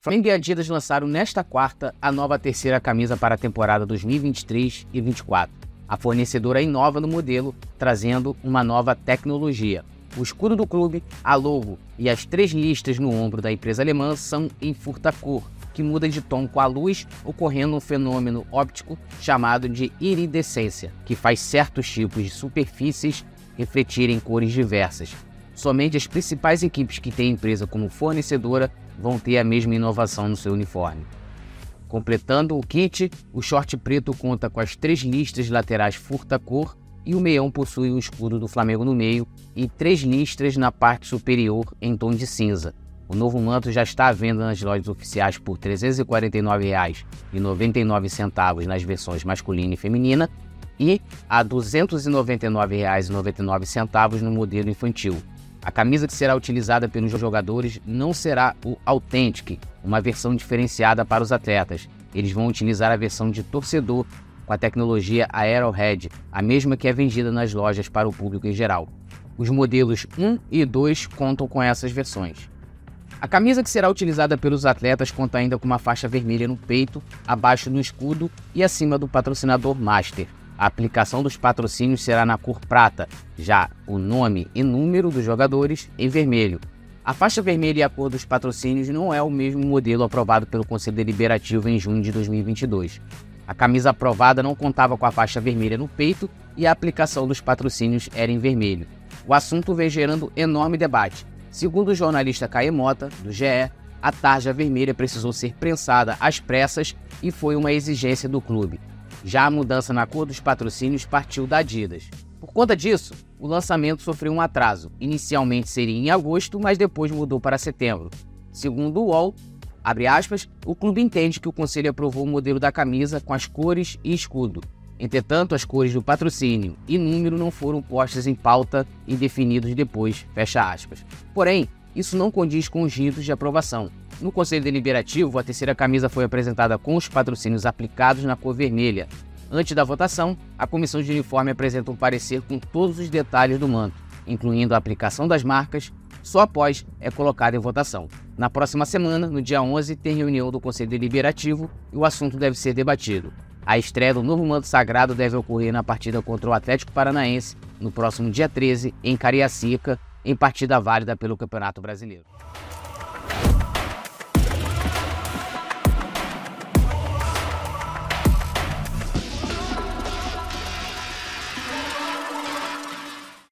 Flamengo e Adidas lançaram nesta quarta a nova terceira camisa para a temporada 2023 e 2024. A fornecedora inova no modelo, trazendo uma nova tecnologia. O escudo do clube, a logo e as três listas no ombro da empresa alemã são em furta-cor, que muda de tom com a luz, ocorrendo um fenômeno óptico chamado de iridescência, que faz certos tipos de superfícies refletirem cores diversas. Somente as principais equipes que têm a empresa como fornecedora vão ter a mesma inovação no seu uniforme. Completando o kit, o short preto conta com as três listas laterais furta-cor e o meião possui o escudo do Flamengo no meio e três listras na parte superior em tom de cinza. O novo manto já está à venda nas lojas oficiais por R$ 349,99 nas versões masculina e feminina e a R$ 299,99 no modelo infantil. A camisa que será utilizada pelos jogadores não será o Authentic, uma versão diferenciada para os atletas. Eles vão utilizar a versão de torcedor com a tecnologia Aerohead, a mesma que é vendida nas lojas para o público em geral. Os modelos 1 e 2 contam com essas versões. A camisa que será utilizada pelos atletas conta ainda com uma faixa vermelha no peito, abaixo do escudo e acima do patrocinador Master. A aplicação dos patrocínios será na cor prata, já o nome e número dos jogadores em vermelho. A faixa vermelha e a cor dos patrocínios não é o mesmo modelo aprovado pelo Conselho Deliberativo em junho de 2022. A camisa aprovada não contava com a faixa vermelha no peito e a aplicação dos patrocínios era em vermelho. O assunto vem gerando enorme debate. Segundo o jornalista Caê Mota, do GE, a tarja vermelha precisou ser prensada às pressas e foi uma exigência do clube. Já a mudança na cor dos patrocínios partiu da Adidas. Por conta disso, o lançamento sofreu um atraso. Inicialmente seria em agosto, mas depois mudou para setembro. Segundo o UOL, aspas, o clube entende que o conselho aprovou o modelo da camisa com as cores e escudo. Entretanto, as cores do patrocínio e número não foram postas em pauta e definidos depois, fecha aspas. Porém, isso não condiz com os ritos de aprovação. No Conselho Deliberativo, a terceira camisa foi apresentada com os patrocínios aplicados na cor vermelha. Antes da votação, a comissão de uniforme apresenta um parecer com todos os detalhes do manto, incluindo a aplicação das marcas, só após é colocado em votação. Na próxima semana, no dia 11, tem reunião do Conselho Deliberativo e o assunto deve ser debatido. A estreia do novo manto sagrado deve ocorrer na partida contra o Atlético Paranaense no próximo dia 13, em Cariacica, em partida válida pelo Campeonato Brasileiro.